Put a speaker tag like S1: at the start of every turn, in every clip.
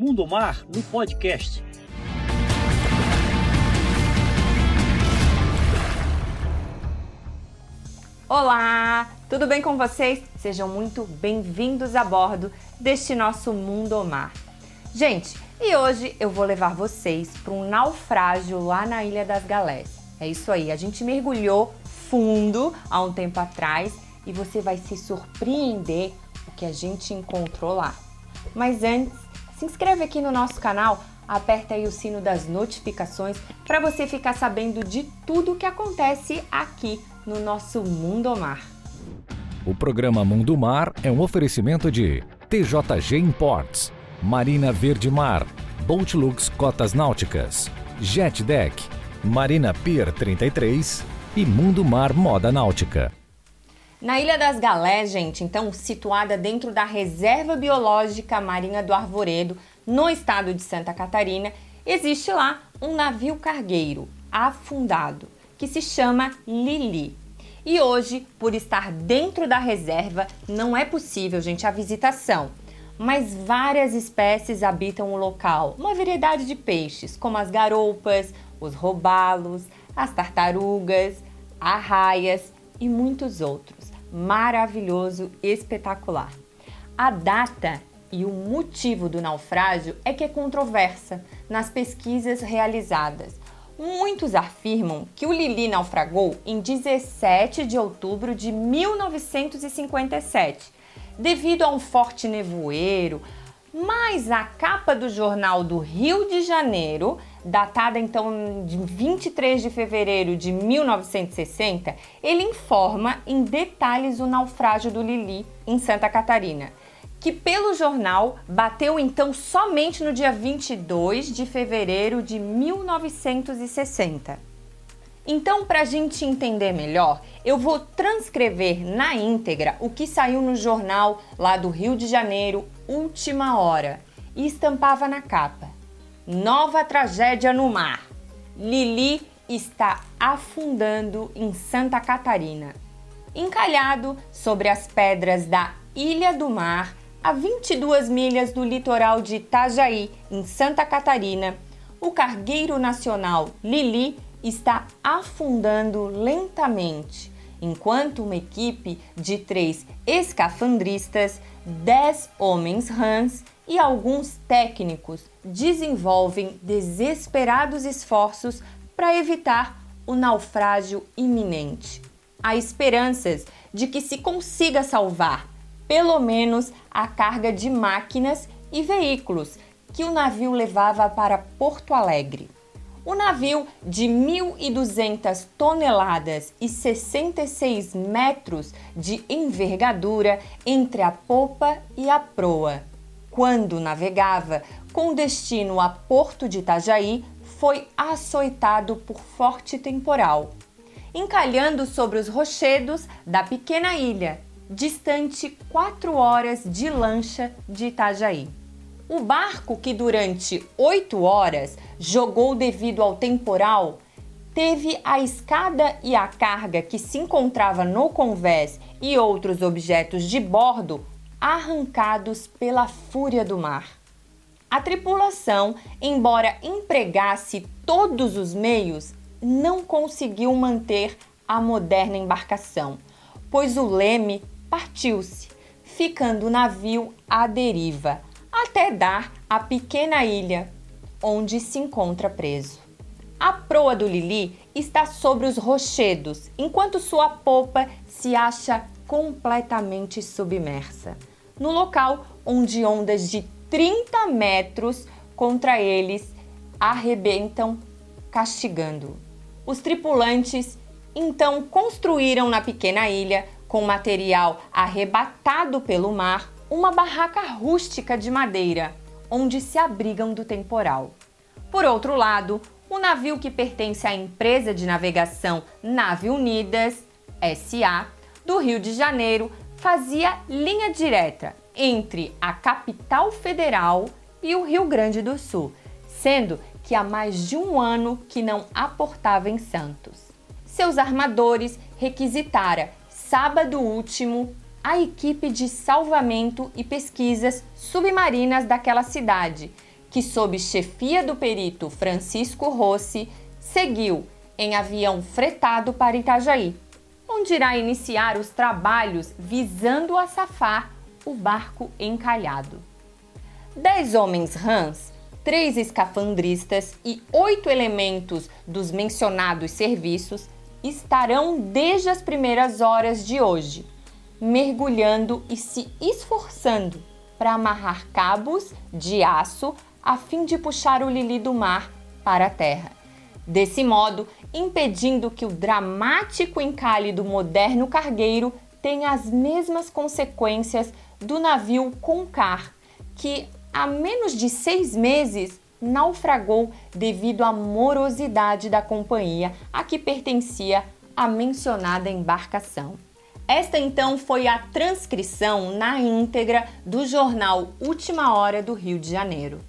S1: Mundo Mar no podcast.
S2: Olá, tudo bem com vocês? Sejam muito bem-vindos a bordo deste nosso Mundo Mar. Gente, e hoje eu vou levar vocês para um naufrágio lá na Ilha das Galés. É isso aí, a gente mergulhou fundo há um tempo atrás e você vai se surpreender o que a gente encontrou lá. Mas antes, se inscreve aqui no nosso canal, aperta aí o sino das notificações para você ficar sabendo de tudo o que acontece aqui no nosso Mundo Mar.
S3: O programa Mundo Mar é um oferecimento de TJG Imports, Marina Verde Mar, Boatlux Cotas Náuticas, Jet Deck, Marina Pier 33 e Mundo Mar Moda Náutica.
S2: Na Ilha das Galés, gente, então situada dentro da Reserva Biológica Marinha do Arvoredo, no estado de Santa Catarina, existe lá um navio cargueiro afundado que se chama Lili. E hoje, por estar dentro da reserva, não é possível, gente, a visitação. Mas várias espécies habitam o local, uma variedade de peixes, como as garoupas, os robalos, as tartarugas, arraias e muitos outros. Maravilhoso, espetacular. A data e o motivo do naufrágio é que é controversa nas pesquisas realizadas. Muitos afirmam que o Lili naufragou em 17 de outubro de 1957, devido a um forte nevoeiro, mas a capa do jornal do Rio de Janeiro, datada então de 23 de fevereiro de 1960, ele informa em detalhes o naufrágio do Lili em Santa Catarina que pelo jornal bateu então somente no dia 22 de fevereiro de 1960. Então, para a gente entender melhor, eu vou transcrever na íntegra o que saiu no jornal lá do Rio de Janeiro, Última Hora, e estampava na capa: Nova tragédia no mar. Lili está afundando em Santa Catarina. Encalhado sobre as pedras da Ilha do Mar, a 22 milhas do litoral de Itajaí, em Santa Catarina, o cargueiro nacional Lili está afundando lentamente, enquanto uma equipe de três escafandristas, dez homens rãs e alguns técnicos desenvolvem desesperados esforços para evitar o naufrágio iminente. Há esperanças de que se consiga salvar pelo menos a carga de máquinas e veículos que o navio levava para Porto Alegre. O navio de 1.200 toneladas e 66 metros de envergadura entre a popa e a proa. Quando navegava com destino a Porto de Itajaí, foi açoitado por forte temporal, encalhando sobre os rochedos da pequena ilha distante 4 horas de lancha de Itajaí. O barco, que durante 8 horas jogou devido ao temporal, teve a escada e a carga que se encontrava no convés e outros objetos de bordo arrancados pela fúria do mar. A tripulação, embora empregasse todos os meios, não conseguiu manter a moderna embarcação, pois o leme partiu-se, ficando o navio à deriva, até dar à pequena ilha onde se encontra preso. A proa do Lili está sobre os rochedos, enquanto sua popa se acha completamente submersa, no local onde ondas de 30 metros contra eles arrebentam, castigando. Os tripulantes então construíram na pequena ilha com material arrebatado pelo mar, uma barraca rústica de madeira, onde se abrigam do temporal. Por outro lado, o navio que pertence à empresa de navegação Nave Unidas, SA, do Rio de Janeiro, fazia linha direta entre a capital federal e o Rio Grande do Sul, sendo que há mais de um ano que não aportava em Santos. Seus armadores requisitara sábado último, a equipe de salvamento e pesquisas submarinas daquela cidade, que, sob chefia do perito Francisco Rossi, seguiu em avião fretado para Itajaí, onde irá iniciar os trabalhos visando a safar o barco encalhado. Dez homens rãs, três escafandristas e oito elementos dos mencionados serviços estarão desde as primeiras horas de hoje, mergulhando e se esforçando para amarrar cabos de aço a fim de puxar o Lili do mar para a terra. Desse modo, impedindo que o dramático encalhe do moderno cargueiro tenha as mesmas consequências do navio Concar, que há menos de seis meses naufragou devido à morosidade da companhia a que pertencia a mencionada embarcação. Esta então foi a transcrição na íntegra do jornal Última Hora do Rio de Janeiro.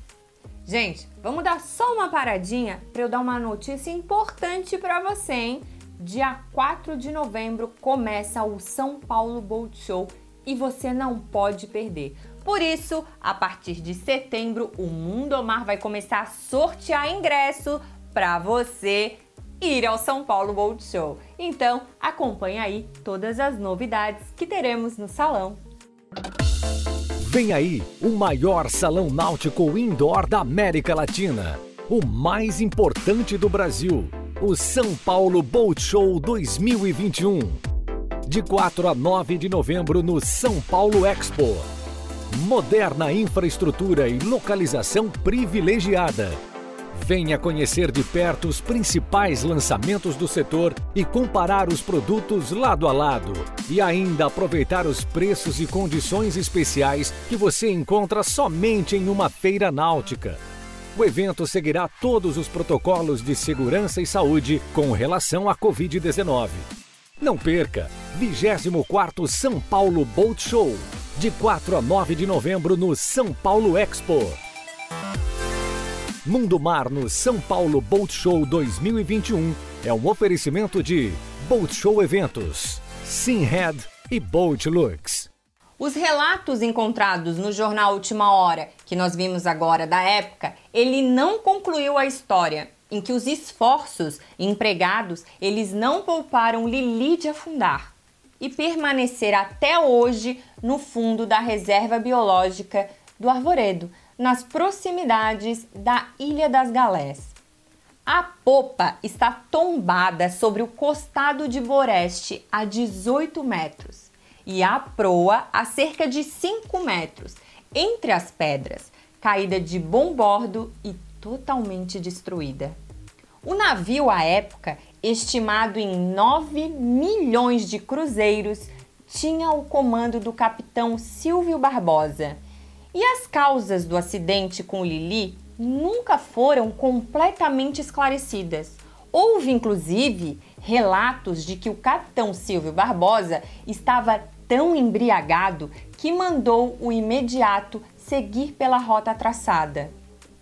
S2: Gente, vamos dar só uma paradinha para eu dar uma notícia importante para você, hein? Dia 4 de novembro começa o São Paulo Boat Show e você não pode perder. Por isso, a partir de setembro, o Mundo Mar vai começar a sortear ingresso para você ir ao São Paulo Boat Show. Então, acompanhe aí todas as novidades que teremos no salão.
S3: Vem aí o maior salão náutico indoor da América Latina, o mais importante do Brasil, o São Paulo Boat Show 2021. De 4 a 9 de novembro no São Paulo Expo moderna infraestrutura e localização privilegiada. Venha conhecer de perto os principais lançamentos do setor e comparar os produtos lado a lado. E ainda aproveitar os preços e condições especiais que você encontra somente em uma feira náutica. O evento seguirá todos os protocolos de segurança e saúde com relação à Covid-19. Não perca! 24º São Paulo Boat Show de 4 a 9 de novembro no São Paulo Expo. Mundo Mar no São Paulo Boat Show 2021 é um oferecimento de Boat Show Eventos, Simhead e Boat Lux.
S2: Os relatos encontrados no jornal Última Hora, que nós vimos agora da época, ele não concluiu a história em que os esforços empregados, eles não pouparam Lili de afundar e permanecer até hoje no fundo da reserva biológica do Arvoredo, nas proximidades da Ilha das Galés. A popa está tombada sobre o costado de Boreste a 18 metros e a proa a cerca de 5 metros, entre as pedras, caída de bom bordo e totalmente destruída. O navio, à época, estimado em 9 milhões de cruzeiros, tinha o comando do capitão Silvio Barbosa. E as causas do acidente com Lili nunca foram completamente esclarecidas. Houve inclusive relatos de que o capitão Silvio Barbosa estava tão embriagado que mandou o imediato seguir pela rota traçada.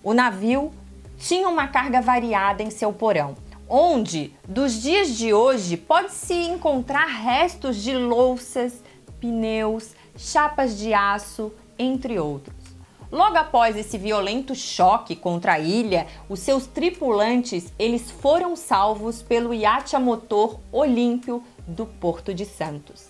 S2: O navio tinha uma carga variada em seu porão, onde, dos dias de hoje, pode-se encontrar restos de louças, pneus, chapas de aço, entre outros. Logo após esse violento choque contra a ilha, os seus tripulantes eles foram salvos pelo iate a motor Olímpio do Porto de Santos.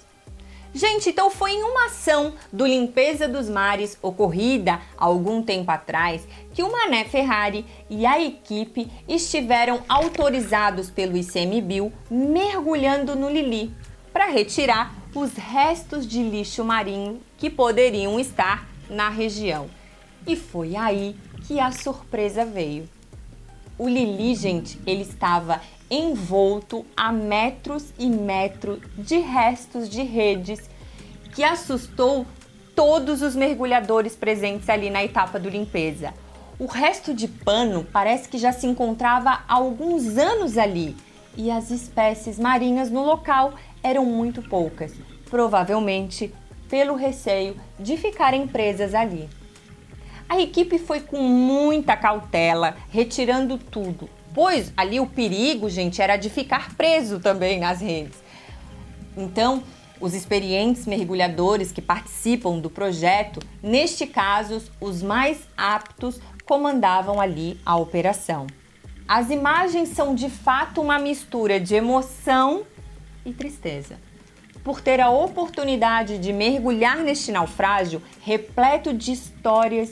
S2: Gente, então foi em uma ação do Limpeza dos Mares ocorrida algum tempo atrás que o Mané Ferrari e a equipe estiveram autorizados pelo ICMBio mergulhando no Lili para retirar os restos de lixo marinho que poderiam estar na região. E foi aí que a surpresa veio. O Lili, gente, ele estava envolto a metros e metros de restos de redes que assustou todos os mergulhadores presentes ali na etapa do limpeza. O resto de pano parece que já se encontrava há alguns anos ali e as espécies marinhas no local eram muito poucas, provavelmente pelo receio de ficarem presas ali. A equipe foi com muita cautela, retirando tudo, pois ali o perigo, gente, era de ficar preso também nas redes. Então, os experientes mergulhadores que participam do projeto, neste caso, os mais aptos, comandavam ali a operação. As imagens são de fato uma mistura de emoção e tristeza. Por ter a oportunidade de mergulhar neste naufrágio repleto de histórias,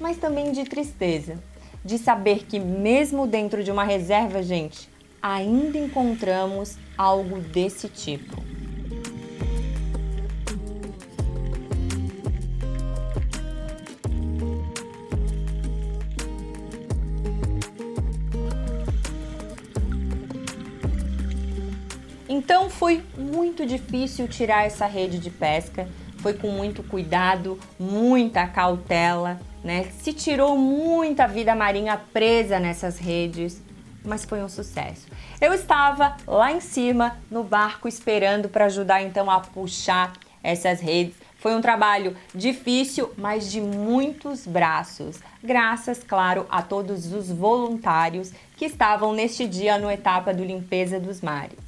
S2: mas também de tristeza, de saber que, mesmo dentro de uma reserva, gente, ainda encontramos algo desse tipo. Então foi muito difícil tirar essa rede de pesca, foi com muito cuidado, muita cautela, né? Se tirou muita vida marinha presa nessas redes, mas foi um sucesso. Eu estava lá em cima no barco esperando para ajudar então a puxar essas redes. Foi um trabalho difícil, mas de muitos braços. Graças, claro, a todos os voluntários que estavam neste dia no etapa do limpeza dos mares.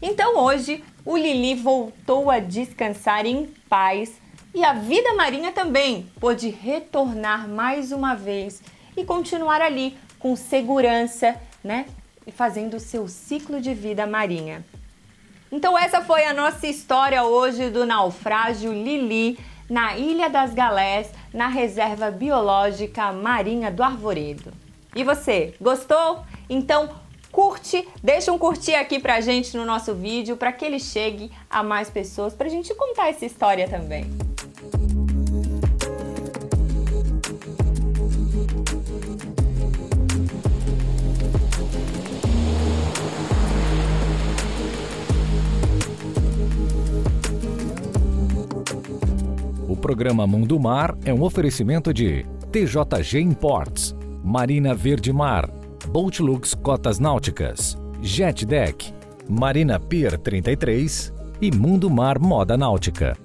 S2: Então hoje o Lili voltou a descansar em paz e a vida marinha também pôde retornar mais uma vez e continuar ali com segurança, né? E fazendo o seu ciclo de vida marinha. Então essa foi a nossa história hoje do naufrágio Lili na Ilha das Galés, na Reserva Biológica Marinha do Arvoredo. E você, gostou? Então curte, deixa um curtir aqui pra gente no nosso vídeo para que ele chegue a mais pessoas, pra gente contar essa história também.
S3: O programa Mundo Mar é um oferecimento de TJG Imports, Marina Verde Mar, Boatlux Cotas Náuticas, Jet Deck, Marina Pier 33 e Mundo Mar Moda Náutica.